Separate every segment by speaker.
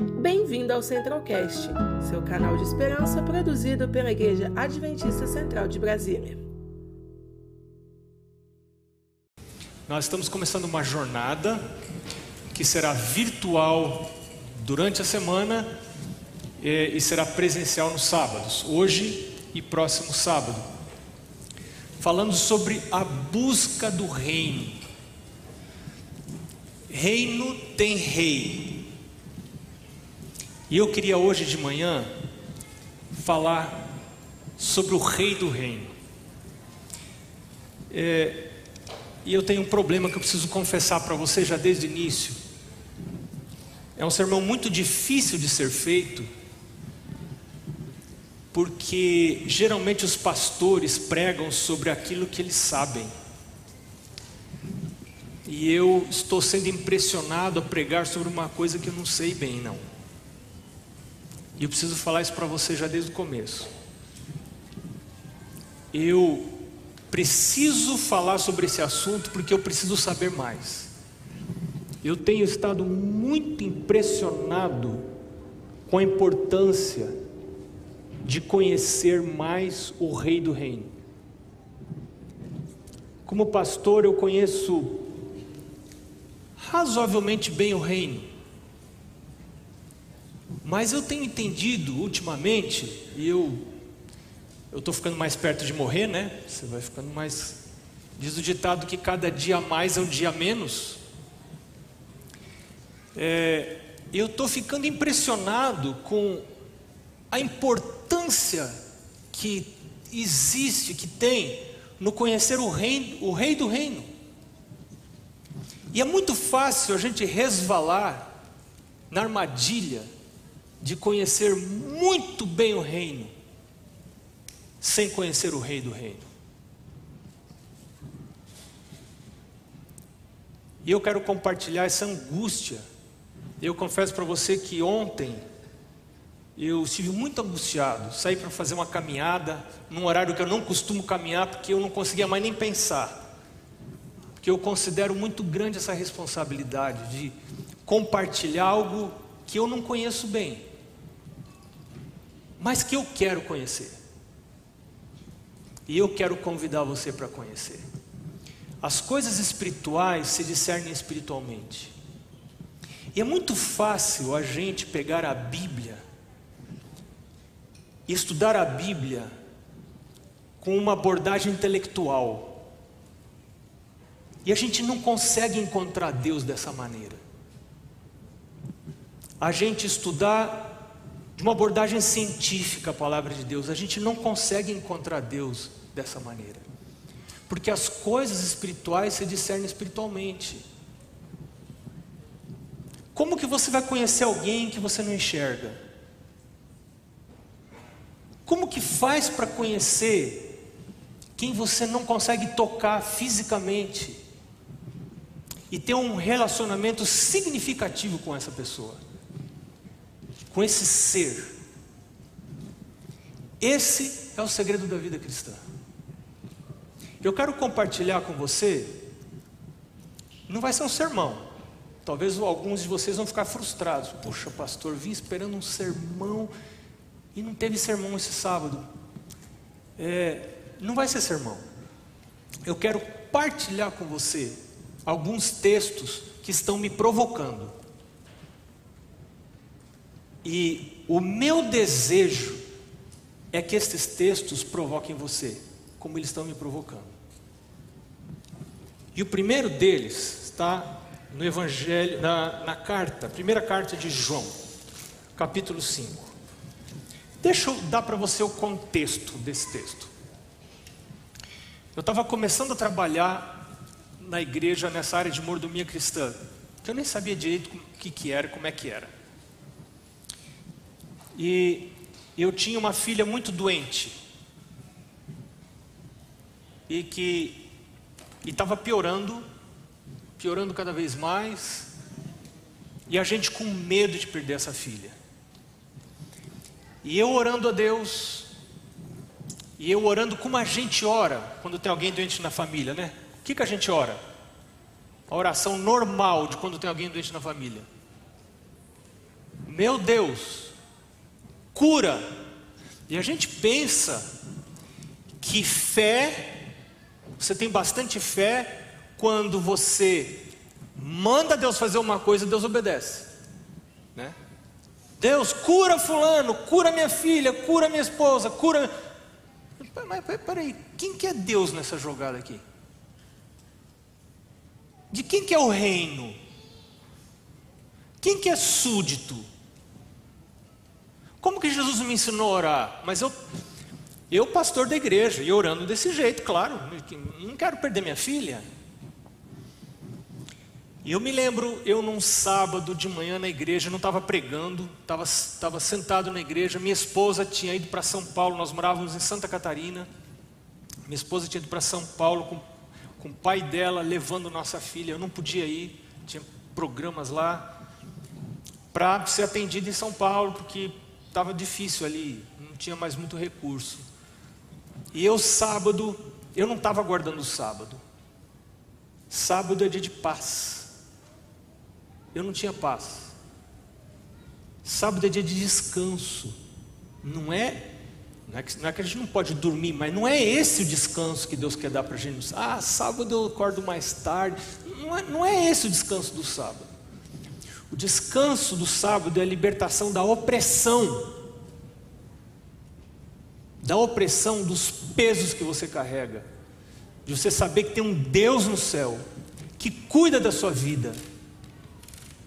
Speaker 1: Bem-vindo ao Centralcast, seu canal de esperança produzido pela Igreja Adventista Central de Brasília.
Speaker 2: Nós estamos começando uma jornada que será virtual durante a semana e será presencial nos sábados, hoje e próximo sábado, falando sobre a busca do reino. Reino tem rei. E eu queria hoje de manhã falar sobre o rei do reino. É, e eu tenho um problema que eu preciso confessar para você já desde o início. É um sermão muito difícil de ser feito, porque geralmente os pastores pregam sobre aquilo que eles sabem. E eu estou sendo impressionado a pregar sobre uma coisa que eu não sei bem, não. E eu preciso falar isso para você já desde o começo. Eu preciso falar sobre esse assunto porque eu preciso saber mais. Eu tenho estado muito impressionado com a importância de conhecer mais o Rei do Reino. Como pastor, eu conheço razoavelmente bem o reino. Mas eu tenho entendido ultimamente, e eu eu estou ficando mais perto de morrer, né? Você vai ficando mais. Diz o ditado que cada dia mais é um dia menos. É, eu estou ficando impressionado com a importância que existe, que tem no conhecer o rei, o rei do reino. E é muito fácil a gente resvalar na armadilha de conhecer muito bem o reino, sem conhecer o rei do reino. E eu quero compartilhar essa angústia. Eu confesso para você que ontem eu estive muito angustiado, saí para fazer uma caminhada num horário que eu não costumo caminhar porque eu não conseguia mais nem pensar que eu considero muito grande essa responsabilidade de compartilhar algo que eu não conheço bem, mas que eu quero conhecer. E eu quero convidar você para conhecer. As coisas espirituais se discernem espiritualmente. E é muito fácil a gente pegar a Bíblia e estudar a Bíblia com uma abordagem intelectual e a gente não consegue encontrar Deus dessa maneira. A gente estudar de uma abordagem científica a palavra de Deus, a gente não consegue encontrar Deus dessa maneira. Porque as coisas espirituais se discernem espiritualmente. Como que você vai conhecer alguém que você não enxerga? Como que faz para conhecer quem você não consegue tocar fisicamente? e ter um relacionamento significativo com essa pessoa, com esse ser. Esse é o segredo da vida cristã. Eu quero compartilhar com você, não vai ser um sermão, talvez alguns de vocês vão ficar frustrados. Poxa, pastor, vim esperando um sermão e não teve sermão esse sábado. É, não vai ser sermão. Eu quero partilhar com você alguns textos que estão me provocando. E o meu desejo é que estes textos provoquem você, como eles estão me provocando. E o primeiro deles está no Evangelho, na, na carta, primeira carta de João, capítulo 5. Deixa eu dar para você o contexto desse texto. Eu estava começando a trabalhar na igreja nessa área de mordomia cristã, que eu nem sabia direito o que, que era, como é que era. E eu tinha uma filha muito doente e que estava piorando, piorando cada vez mais, e a gente com medo de perder essa filha. E eu orando a Deus, e eu orando como a gente ora quando tem alguém doente na família, né? O que, que a gente ora? A oração normal de quando tem alguém doente na família. Meu Deus, cura. E a gente pensa que fé, você tem bastante fé quando você manda Deus fazer uma coisa, Deus obedece, né? Deus cura fulano, cura minha filha, cura minha esposa, cura. Mas peraí, quem que é Deus nessa jogada aqui? De quem que é o reino? Quem que é súdito? Como que Jesus me ensinou a orar? Mas eu, eu pastor da igreja, e orando desse jeito, claro, não quero perder minha filha. E eu me lembro, eu num sábado de manhã na igreja, não estava pregando, estava sentado na igreja, minha esposa tinha ido para São Paulo, nós morávamos em Santa Catarina, minha esposa tinha ido para São Paulo com, com o pai dela, levando nossa filha, eu não podia ir, tinha programas lá, para ser atendido em São Paulo, porque estava difícil ali, não tinha mais muito recurso. E eu sábado, eu não estava guardando o sábado. Sábado é dia de paz. Eu não tinha paz. Sábado é dia de descanso. Não é, não é, que, não é que a gente não pode dormir, mas não é esse o descanso que Deus quer dar para a gente. Ah, sábado eu acordo mais tarde. Não é, não é esse o descanso do sábado. O descanso do sábado é a libertação da opressão, da opressão dos pesos que você carrega, de você saber que tem um Deus no céu que cuida da sua vida,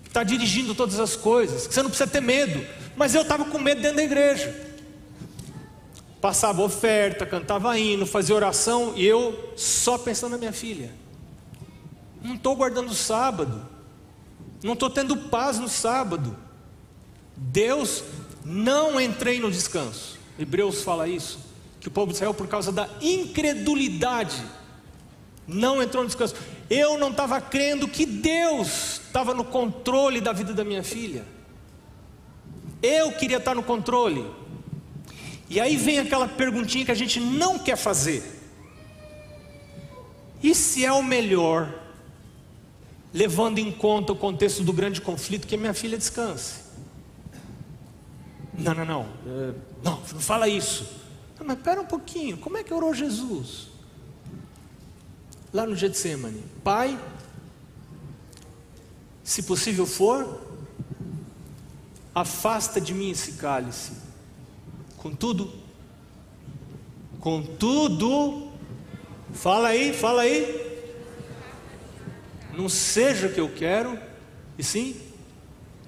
Speaker 2: está dirigindo todas as coisas, que você não precisa ter medo. Mas eu estava com medo dentro da igreja. Passava oferta, cantava hino, fazia oração e eu só pensando na minha filha. Não estou guardando o sábado não estou tendo paz no sábado. Deus, não entrei no descanso. Hebreus fala isso, que o povo de Israel, por causa da incredulidade, não entrou no descanso. Eu não estava crendo que Deus estava no controle da vida da minha filha. Eu queria estar no controle. E aí vem aquela perguntinha que a gente não quer fazer. E se é o melhor levando em conta o contexto do grande conflito, que minha filha descanse. Não, não, não, é, não, não fala isso. Não, mas espera um pouquinho, como é que orou Jesus? Lá no Getsemane, Pai, se possível for, afasta de mim esse cálice. Contudo, contudo, fala aí, fala aí, não seja o que eu quero, e sim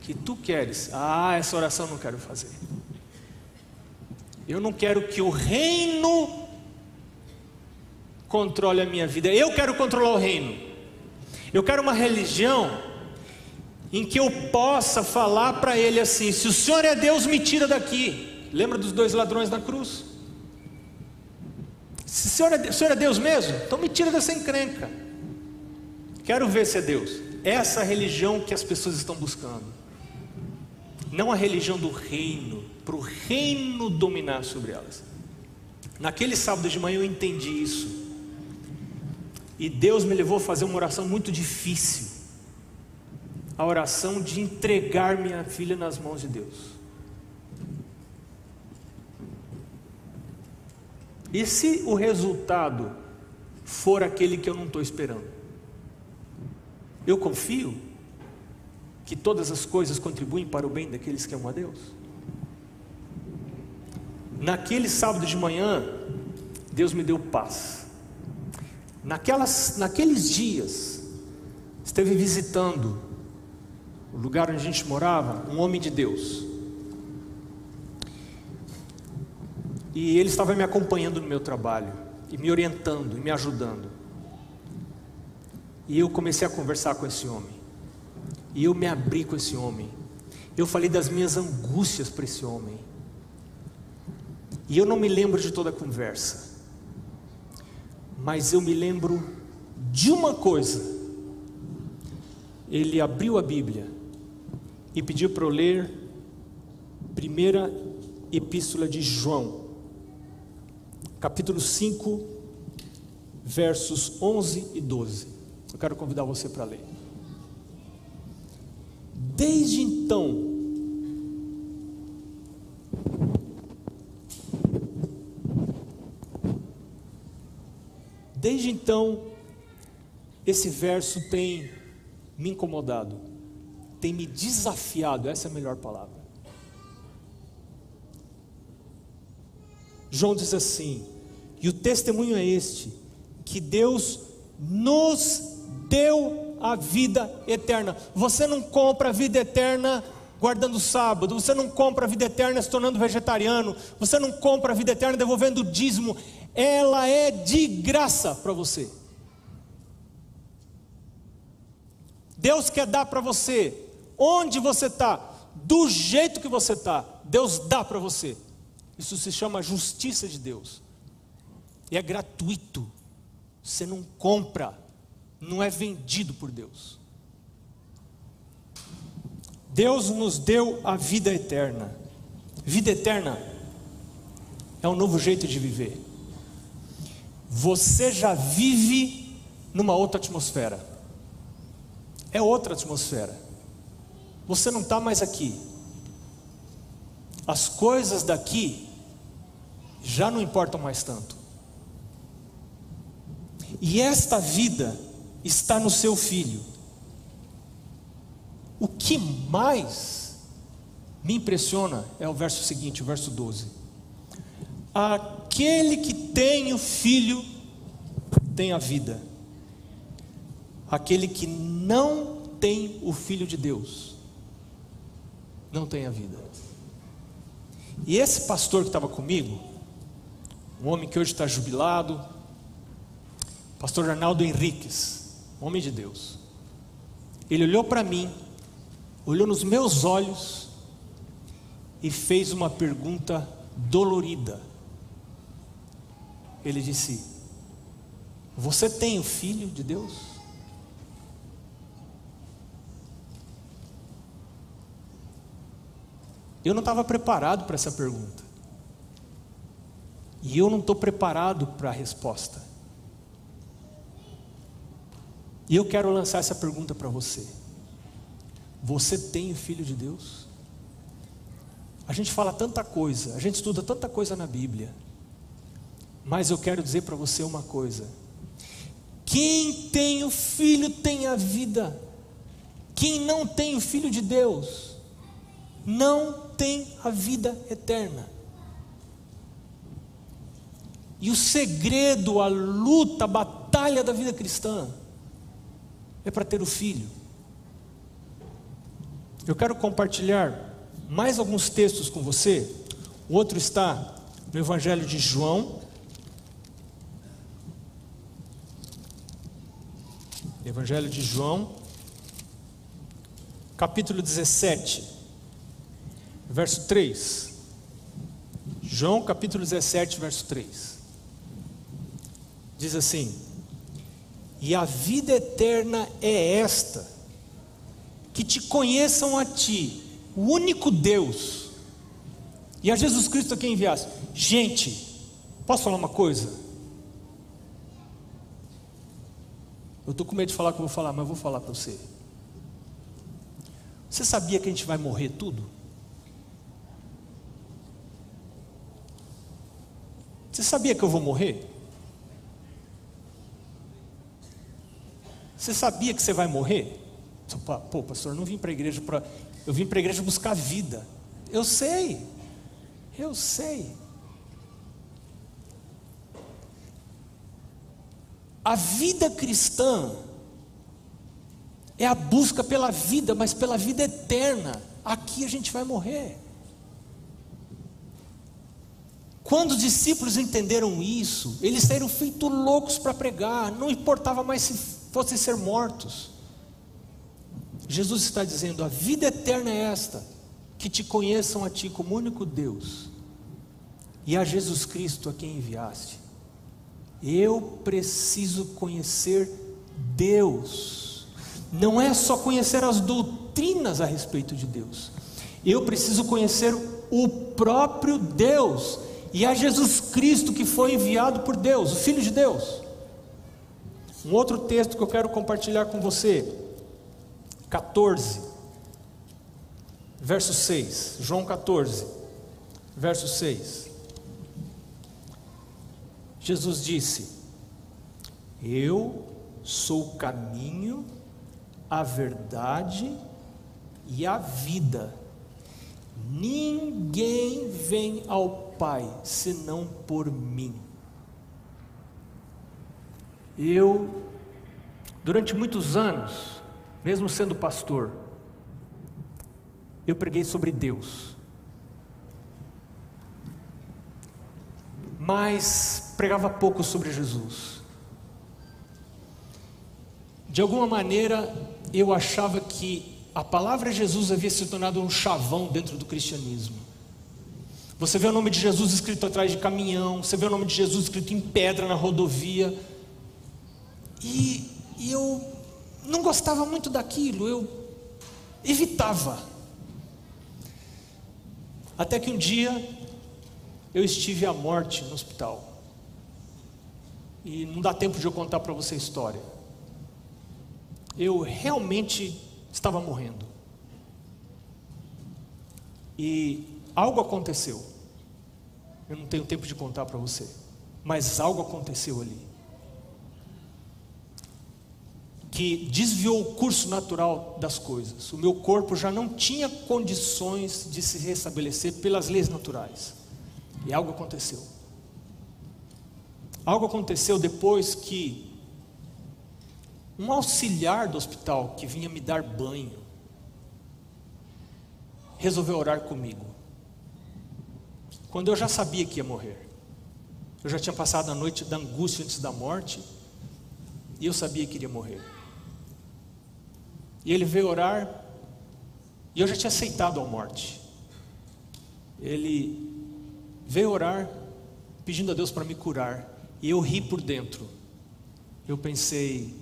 Speaker 2: que tu queres. Ah, essa oração eu não quero fazer. Eu não quero que o reino controle a minha vida. Eu quero controlar o reino. Eu quero uma religião em que eu possa falar para ele assim: se o Senhor é Deus, me tira daqui. Lembra dos dois ladrões na cruz? Se o Senhor é, o Senhor é Deus mesmo, então me tira dessa encrenca. Quero ver se é Deus. Essa religião que as pessoas estão buscando. Não a religião do reino, para o reino dominar sobre elas. Naquele sábado de manhã eu entendi isso. E Deus me levou a fazer uma oração muito difícil. A oração de entregar minha filha nas mãos de Deus. E se o resultado for aquele que eu não estou esperando? Eu confio que todas as coisas contribuem para o bem daqueles que amam a Deus. Naquele sábado de manhã, Deus me deu paz. Naquelas, naqueles dias, esteve visitando o lugar onde a gente morava, um homem de Deus. E ele estava me acompanhando no meu trabalho, e me orientando, e me ajudando. E eu comecei a conversar com esse homem. E eu me abri com esse homem. Eu falei das minhas angústias para esse homem. E eu não me lembro de toda a conversa. Mas eu me lembro de uma coisa. Ele abriu a Bíblia e pediu para eu ler primeira epístola de João, capítulo 5, versos 11 e 12. Eu quero convidar você para ler. Desde então, desde então, esse verso tem me incomodado, tem me desafiado, essa é a melhor palavra. João diz assim: e o testemunho é este, que Deus nos deu a vida eterna. Você não compra a vida eterna guardando sábado, você não compra a vida eterna se tornando vegetariano, você não compra a vida eterna devolvendo o dízimo, ela é de graça para você. Deus quer dar para você, onde você está, do jeito que você está, Deus dá para você. Isso se chama justiça de Deus. E é gratuito. Você não compra, não é vendido por Deus. Deus nos deu a vida eterna. Vida eterna é um novo jeito de viver. Você já vive numa outra atmosfera. É outra atmosfera. Você não está mais aqui. As coisas daqui já não importam mais tanto. E esta vida está no seu filho. O que mais me impressiona é o verso seguinte, o verso 12. Aquele que tem o filho tem a vida. Aquele que não tem o filho de Deus não tem a vida. E esse pastor que estava comigo, um homem que hoje está jubilado, pastor Arnaldo Henriques, homem de Deus. Ele olhou para mim, olhou nos meus olhos e fez uma pergunta dolorida. Ele disse: Você tem o filho de Deus? Eu não estava preparado para essa pergunta. E eu não estou preparado para a resposta. E eu quero lançar essa pergunta para você: Você tem o Filho de Deus? A gente fala tanta coisa, a gente estuda tanta coisa na Bíblia, mas eu quero dizer para você uma coisa: quem tem o Filho tem a vida, quem não tem o Filho de Deus, não tem a vida eterna. E o segredo, a luta, a batalha da vida cristã, é para ter o filho. Eu quero compartilhar mais alguns textos com você. O outro está no Evangelho de João. Evangelho de João, capítulo 17, verso 3. João, capítulo 17, verso 3. Diz assim: e a vida eterna é esta: que te conheçam a ti, o único Deus, e a Jesus Cristo a quem enviaste. Gente, posso falar uma coisa? Eu estou com medo de falar o que eu vou falar, mas eu vou falar para você. Você sabia que a gente vai morrer tudo? Você sabia que eu vou morrer? Você sabia que você vai morrer? Pô, pastor, não vim para a igreja para. Eu vim para a igreja buscar vida. Eu sei. Eu sei. A vida cristã é a busca pela vida, mas pela vida eterna. Aqui a gente vai morrer. Quando os discípulos entenderam isso, eles saíram feito loucos para pregar, não importava mais se fossem ser mortos. Jesus está dizendo: a vida eterna é esta, que te conheçam a ti como único Deus e a Jesus Cristo a quem enviaste. Eu preciso conhecer Deus, não é só conhecer as doutrinas a respeito de Deus, eu preciso conhecer o próprio Deus e a Jesus Cristo que foi enviado por Deus, o Filho de Deus. Um outro texto que eu quero compartilhar com você, 14, verso 6. João 14, verso 6. Jesus disse: Eu sou o caminho, a verdade e a vida. Ninguém vem ao Pai senão por mim. Eu, durante muitos anos, mesmo sendo pastor, eu preguei sobre Deus. Mas pregava pouco sobre Jesus. De alguma maneira, eu achava que a palavra Jesus havia se tornado um chavão dentro do cristianismo. Você vê o nome de Jesus escrito atrás de caminhão, você vê o nome de Jesus escrito em pedra na rodovia. E, e eu não gostava muito daquilo, eu evitava. Até que um dia eu estive à morte no hospital. E não dá tempo de eu contar para você a história. Eu realmente estava morrendo. E algo aconteceu. Eu não tenho tempo de contar para você, mas algo aconteceu ali. Que desviou o curso natural das coisas. O meu corpo já não tinha condições de se restabelecer pelas leis naturais. E algo aconteceu. Algo aconteceu depois que um auxiliar do hospital que vinha me dar banho resolveu orar comigo. Quando eu já sabia que ia morrer. Eu já tinha passado a noite da angústia antes da morte e eu sabia que iria morrer. E ele veio orar e eu já tinha aceitado a morte. Ele veio orar pedindo a Deus para me curar e eu ri por dentro. Eu pensei,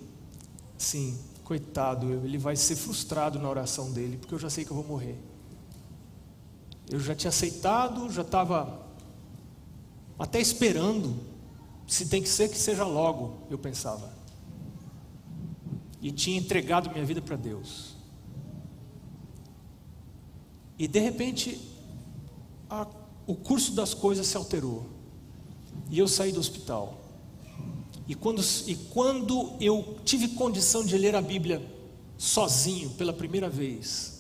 Speaker 2: Sim, coitado, ele vai ser frustrado na oração dele, porque eu já sei que eu vou morrer. Eu já tinha aceitado, já estava até esperando, se tem que ser, que seja logo, eu pensava. E tinha entregado minha vida para Deus. E de repente, a, o curso das coisas se alterou. E eu saí do hospital. E quando, e quando eu tive condição de ler a Bíblia sozinho pela primeira vez,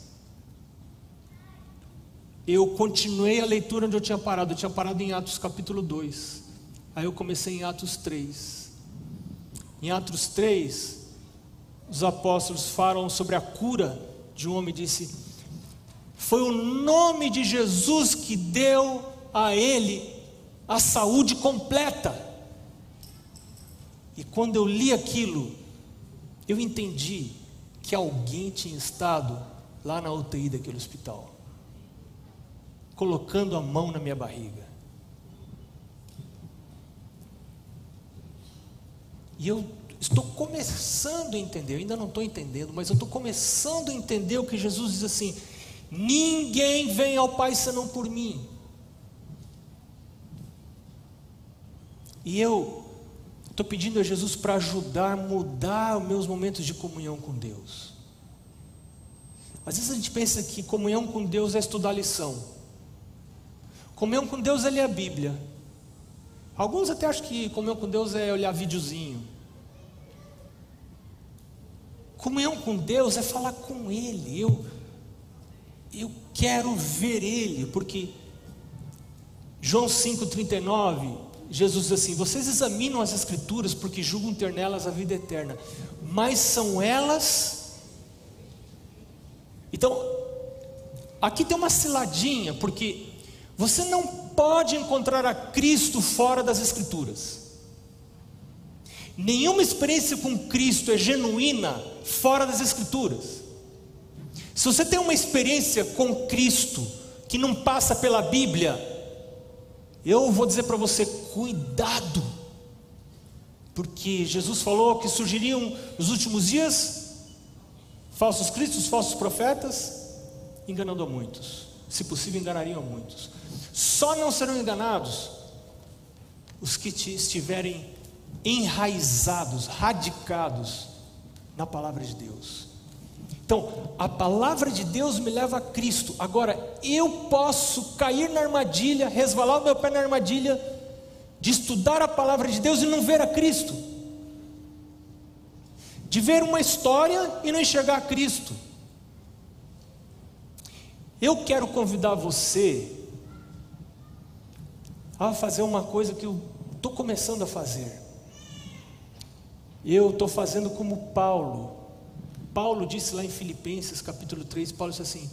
Speaker 2: eu continuei a leitura onde eu tinha parado. Eu tinha parado em Atos capítulo 2. Aí eu comecei em Atos 3. Em Atos 3, os apóstolos falam sobre a cura de um homem disse: Foi o nome de Jesus que deu a ele a saúde completa. E quando eu li aquilo, eu entendi que alguém tinha estado lá na UTI daquele hospital, colocando a mão na minha barriga. E eu estou começando a entender, eu ainda não estou entendendo, mas eu estou começando a entender o que Jesus diz assim: ninguém vem ao Pai senão por mim. E eu Estou pedindo a Jesus para ajudar, mudar os meus momentos de comunhão com Deus. Às vezes a gente pensa que comunhão com Deus é estudar lição. Comunhão com Deus é ler a Bíblia. Alguns até acham que comunhão com Deus é olhar videozinho. Comunhão com Deus é falar com Ele. Eu, eu quero ver Ele, porque João 5,39 Jesus diz assim: Vocês examinam as Escrituras porque julgam ter nelas a vida eterna, mas são elas. Então, aqui tem uma ciladinha, porque você não pode encontrar a Cristo fora das Escrituras. Nenhuma experiência com Cristo é genuína fora das Escrituras. Se você tem uma experiência com Cristo que não passa pela Bíblia, eu vou dizer para você: cuidado, porque Jesus falou que surgiriam nos últimos dias falsos cristos, falsos profetas, enganando a muitos. Se possível, enganariam a muitos. Só não serão enganados os que estiverem enraizados, radicados na palavra de Deus. Então, a palavra de Deus me leva a Cristo. Agora, eu posso cair na armadilha, resvalar o meu pé na armadilha, de estudar a palavra de Deus e não ver a Cristo. de ver uma história e não enxergar Cristo. Eu quero convidar você a fazer uma coisa que eu estou começando a fazer. Eu estou fazendo como Paulo. Paulo disse lá em Filipenses capítulo 3, Paulo disse assim: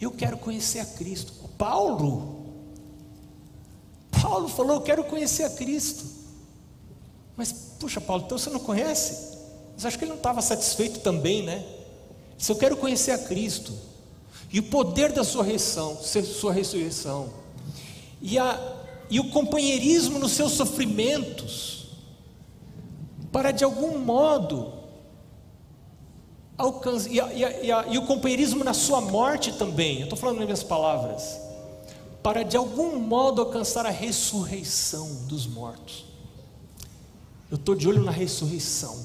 Speaker 2: Eu quero conhecer a Cristo. Paulo, Paulo falou: Eu quero conhecer a Cristo. Mas, puxa, Paulo, então você não conhece? Mas acho que ele não estava satisfeito também, né? Se eu quero conhecer a Cristo e o poder da sua ressurreição, sua ressurreição, e, a, e o companheirismo nos seus sofrimentos, para de algum modo alcance, e, e, a, e, o companheirismo na sua morte também, eu estou falando nas minhas palavras, para de algum modo alcançar a ressurreição dos mortos. Eu estou de olho na ressurreição.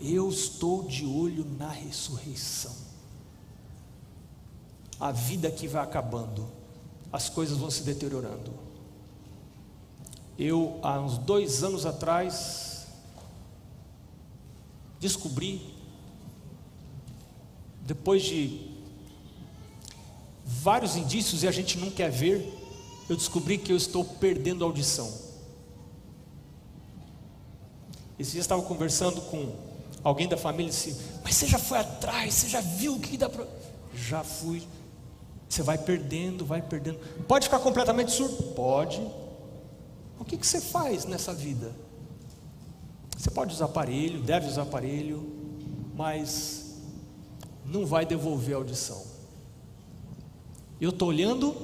Speaker 2: Eu estou de olho na ressurreição. A vida que vai acabando, as coisas vão se deteriorando. Eu, há uns dois anos atrás, descobri depois de vários indícios e a gente não quer ver, eu descobri que eu estou perdendo audição. Esse dia eu estava conversando com alguém da família e disse: Mas você já foi atrás, você já viu o que dá para. Já fui. Você vai perdendo, vai perdendo. Pode ficar completamente surdo? Pode. O que, que você faz nessa vida? Você pode usar aparelho, deve usar aparelho, mas não vai devolver a audição. Eu estou olhando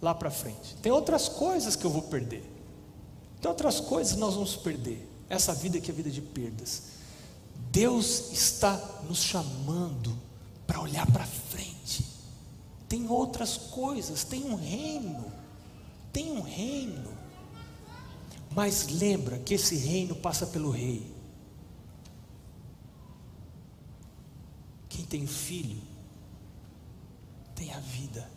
Speaker 2: lá para frente. Tem outras coisas que eu vou perder. Tem outras coisas que nós vamos perder. Essa vida que é vida de perdas. Deus está nos chamando para olhar para frente. Tem outras coisas, tem um reino. Tem um reino. Mas lembra que esse reino passa pelo rei. Quem tem filho, tem a vida.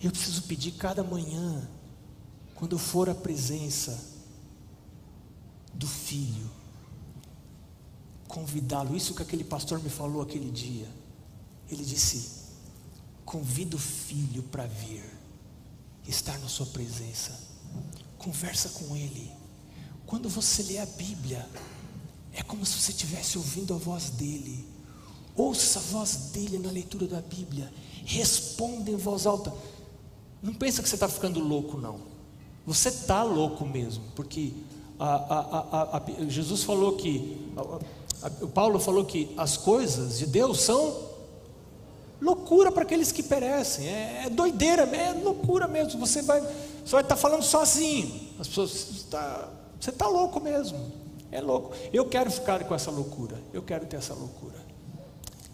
Speaker 2: Eu preciso pedir cada manhã, quando eu for à presença do filho, convidá-lo. Isso que aquele pastor me falou aquele dia. Ele disse: convida o filho para vir, estar na sua presença, conversa com ele. Quando você lê a Bíblia, é como se você estivesse ouvindo a voz dele. Ouça a voz dele na leitura da Bíblia. Responda em voz alta. Não pensa que você está ficando louco, não. Você está louco mesmo, porque a, a, a, Jesus falou que, Paulo falou que as coisas de Deus são loucura para aqueles que perecem. É, é, doideira, é loucura mesmo. Você vai, você vai estar tá falando sozinho. As pessoas, tá, você está louco mesmo. É louco. Eu quero ficar com essa loucura. Eu quero ter essa loucura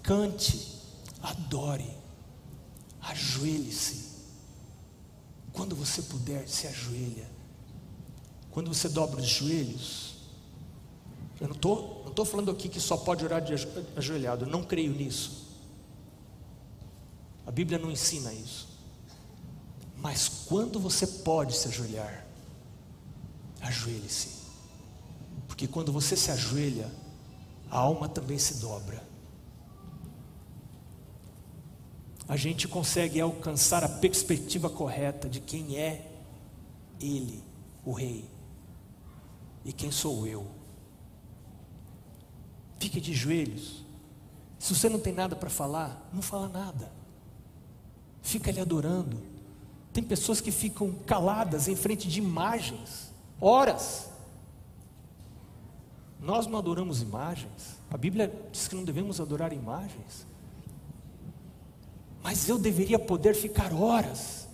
Speaker 2: cante, adore, ajoelhe-se. Quando você puder, se ajoelha. Quando você dobra os joelhos, eu não estou não tô falando aqui que só pode orar de ajoelhado, eu não creio nisso. A Bíblia não ensina isso. Mas quando você pode se ajoelhar, ajoelhe-se. Porque quando você se ajoelha, a alma também se dobra. a gente consegue alcançar a perspectiva correta de quem é Ele, o Rei, e quem sou eu. Fique de joelhos. Se você não tem nada para falar, não fala nada. Fica ali adorando. Tem pessoas que ficam caladas em frente de imagens, horas. Nós não adoramos imagens. A Bíblia diz que não devemos adorar imagens. Mas eu deveria poder ficar horas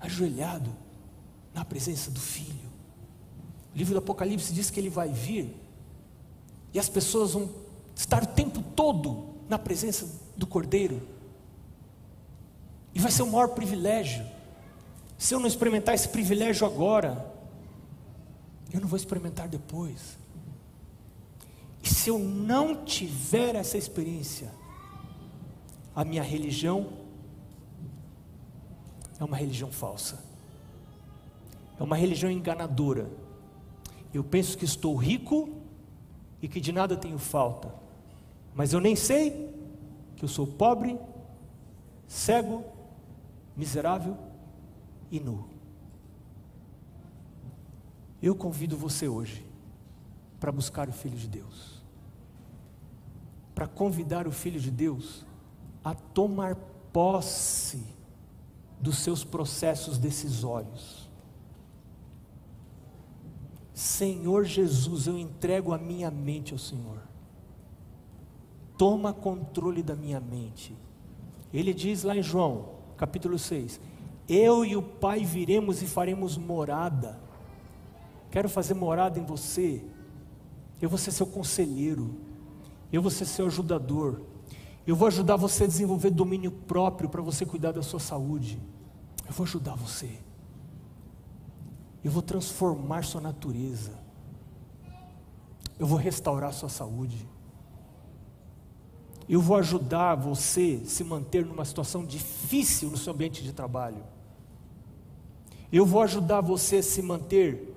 Speaker 2: ajoelhado na presença do Filho. O livro do Apocalipse diz que ele vai vir e as pessoas vão estar o tempo todo na presença do Cordeiro. E vai ser o maior privilégio. Se eu não experimentar esse privilégio agora, eu não vou experimentar depois. E se eu não tiver essa experiência, a minha religião é uma religião falsa, é uma religião enganadora. Eu penso que estou rico e que de nada tenho falta, mas eu nem sei que eu sou pobre, cego, miserável e nu. Eu convido você hoje para buscar o Filho de Deus, para convidar o Filho de Deus a tomar posse dos seus processos decisórios. Senhor Jesus, eu entrego a minha mente ao Senhor. Toma controle da minha mente. Ele diz lá em João, capítulo 6: Eu e o Pai viremos e faremos morada. Quero fazer morada em você. Eu vou ser seu conselheiro. Eu vou ser seu ajudador. Eu vou ajudar você a desenvolver domínio próprio para você cuidar da sua saúde. Eu vou ajudar você. Eu vou transformar sua natureza. Eu vou restaurar sua saúde. Eu vou ajudar você a se manter numa situação difícil no seu ambiente de trabalho. Eu vou ajudar você a se manter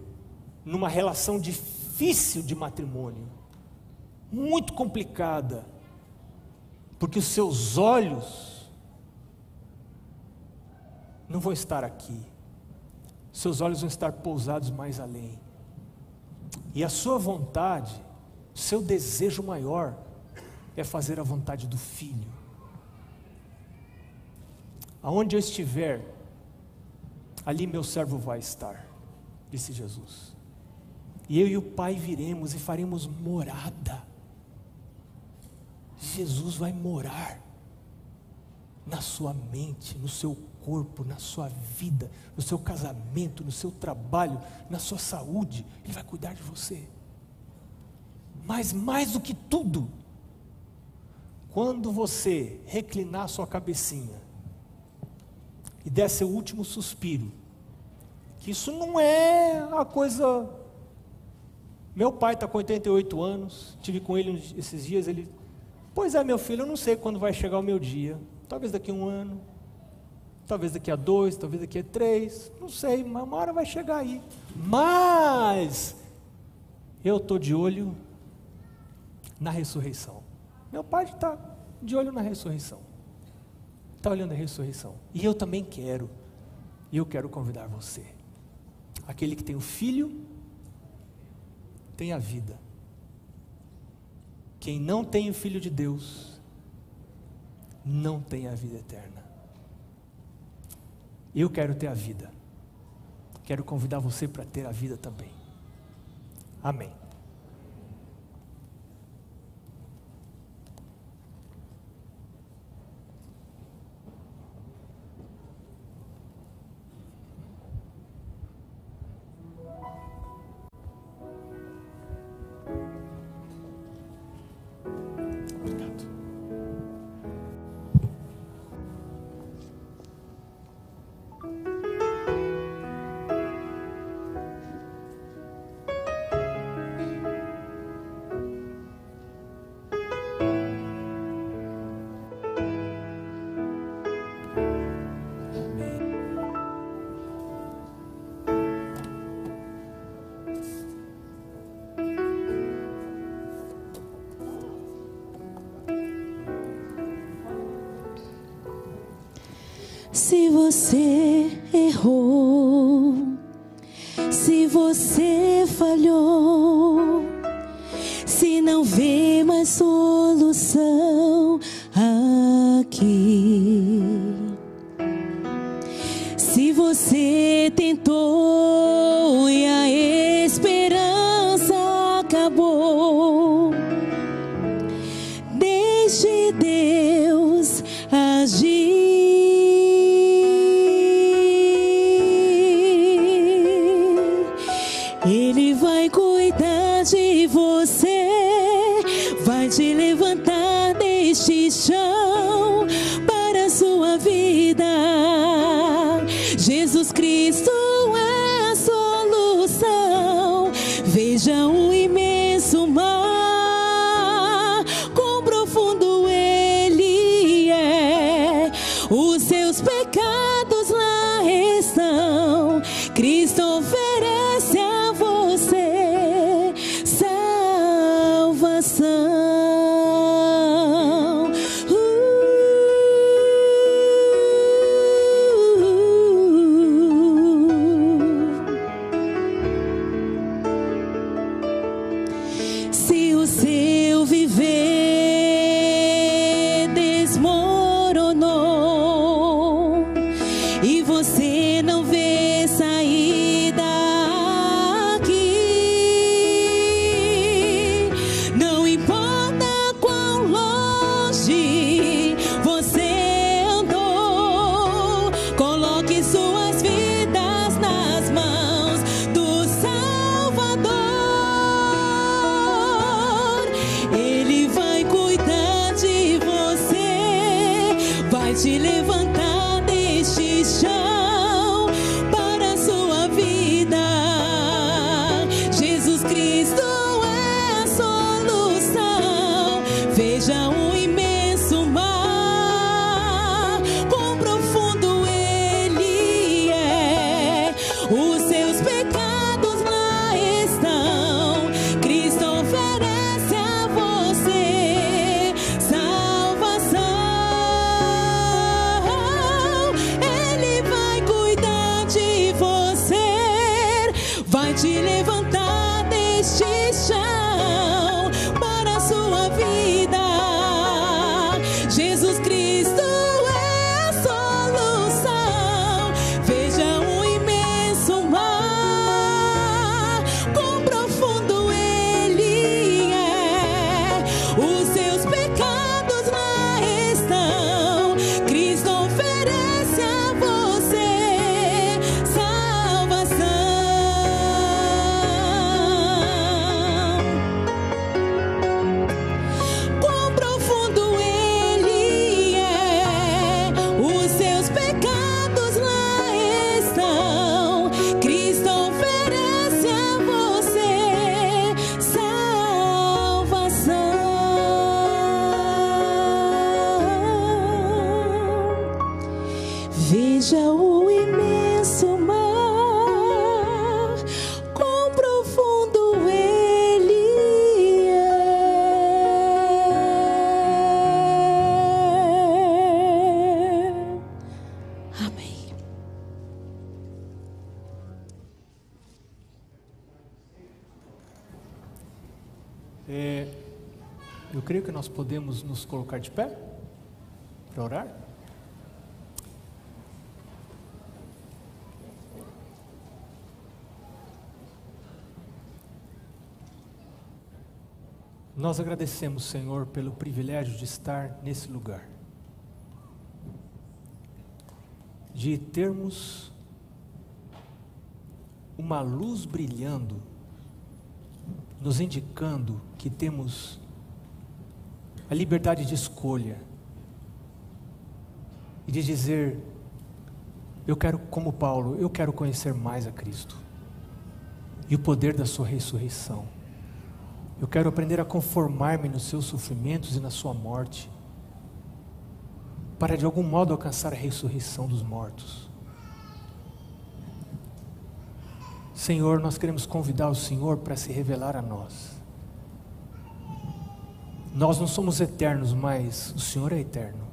Speaker 2: numa relação difícil de matrimônio, muito complicada, porque os seus olhos não vão estar aqui, seus olhos vão estar pousados mais além, e a sua vontade, seu desejo maior, é fazer a vontade do Filho. Aonde eu estiver, ali meu servo vai estar, disse Jesus. E eu e o Pai viremos e faremos morada. Jesus vai morar na sua mente, no seu corpo, na sua vida, no seu casamento, no seu trabalho, na sua saúde. Ele vai cuidar de você. Mas mais do que tudo, quando você reclinar sua cabecinha e der seu último suspiro, que isso não é a coisa. Meu pai está com 88 anos, tive com ele esses dias, ele Pois é, meu filho, eu não sei quando vai chegar o meu dia. Talvez daqui a um ano, talvez daqui a dois, talvez daqui a três, não sei, mas uma hora vai chegar aí. Mas eu estou de olho na ressurreição. Meu pai está de olho na ressurreição. Está olhando a ressurreição. E eu também quero. E eu quero convidar você. Aquele que tem o filho, tem a vida. Quem não tem o Filho de Deus, não tem a vida eterna. Eu quero ter a vida. Quero convidar você para ter a vida também. Amém.
Speaker 3: Você errou, se você falhou, se não vê mais solução aqui, se você tentou Veja o imenso mar, quão profundo ele é. Amém.
Speaker 2: É, eu creio que nós podemos nos colocar de pé para orar. Nós agradecemos, Senhor, pelo privilégio de estar nesse lugar, de termos uma luz brilhando nos indicando que temos a liberdade de escolha e de dizer: eu quero, como Paulo, eu quero conhecer mais a Cristo e o poder da Sua ressurreição. Eu quero aprender a conformar-me nos seus sofrimentos e na Sua morte, para de algum modo alcançar a ressurreição dos mortos. Senhor, nós queremos convidar o Senhor para se revelar a nós. Nós não somos eternos, mas o Senhor é eterno.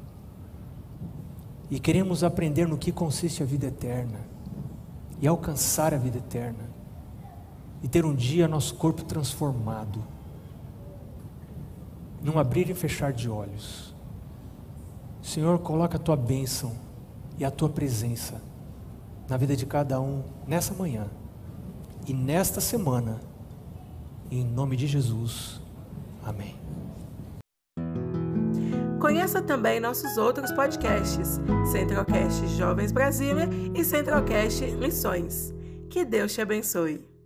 Speaker 2: E queremos aprender no que consiste a vida eterna e alcançar a vida eterna e ter um dia nosso corpo transformado, num abrir e fechar de olhos. Senhor, coloca a tua bênção e a tua presença na vida de cada um nessa manhã e nesta semana, em nome de Jesus. Amém.
Speaker 1: Conheça também nossos outros podcasts, Centralcast Jovens Brasília e Centralcast Missões. Que Deus te abençoe.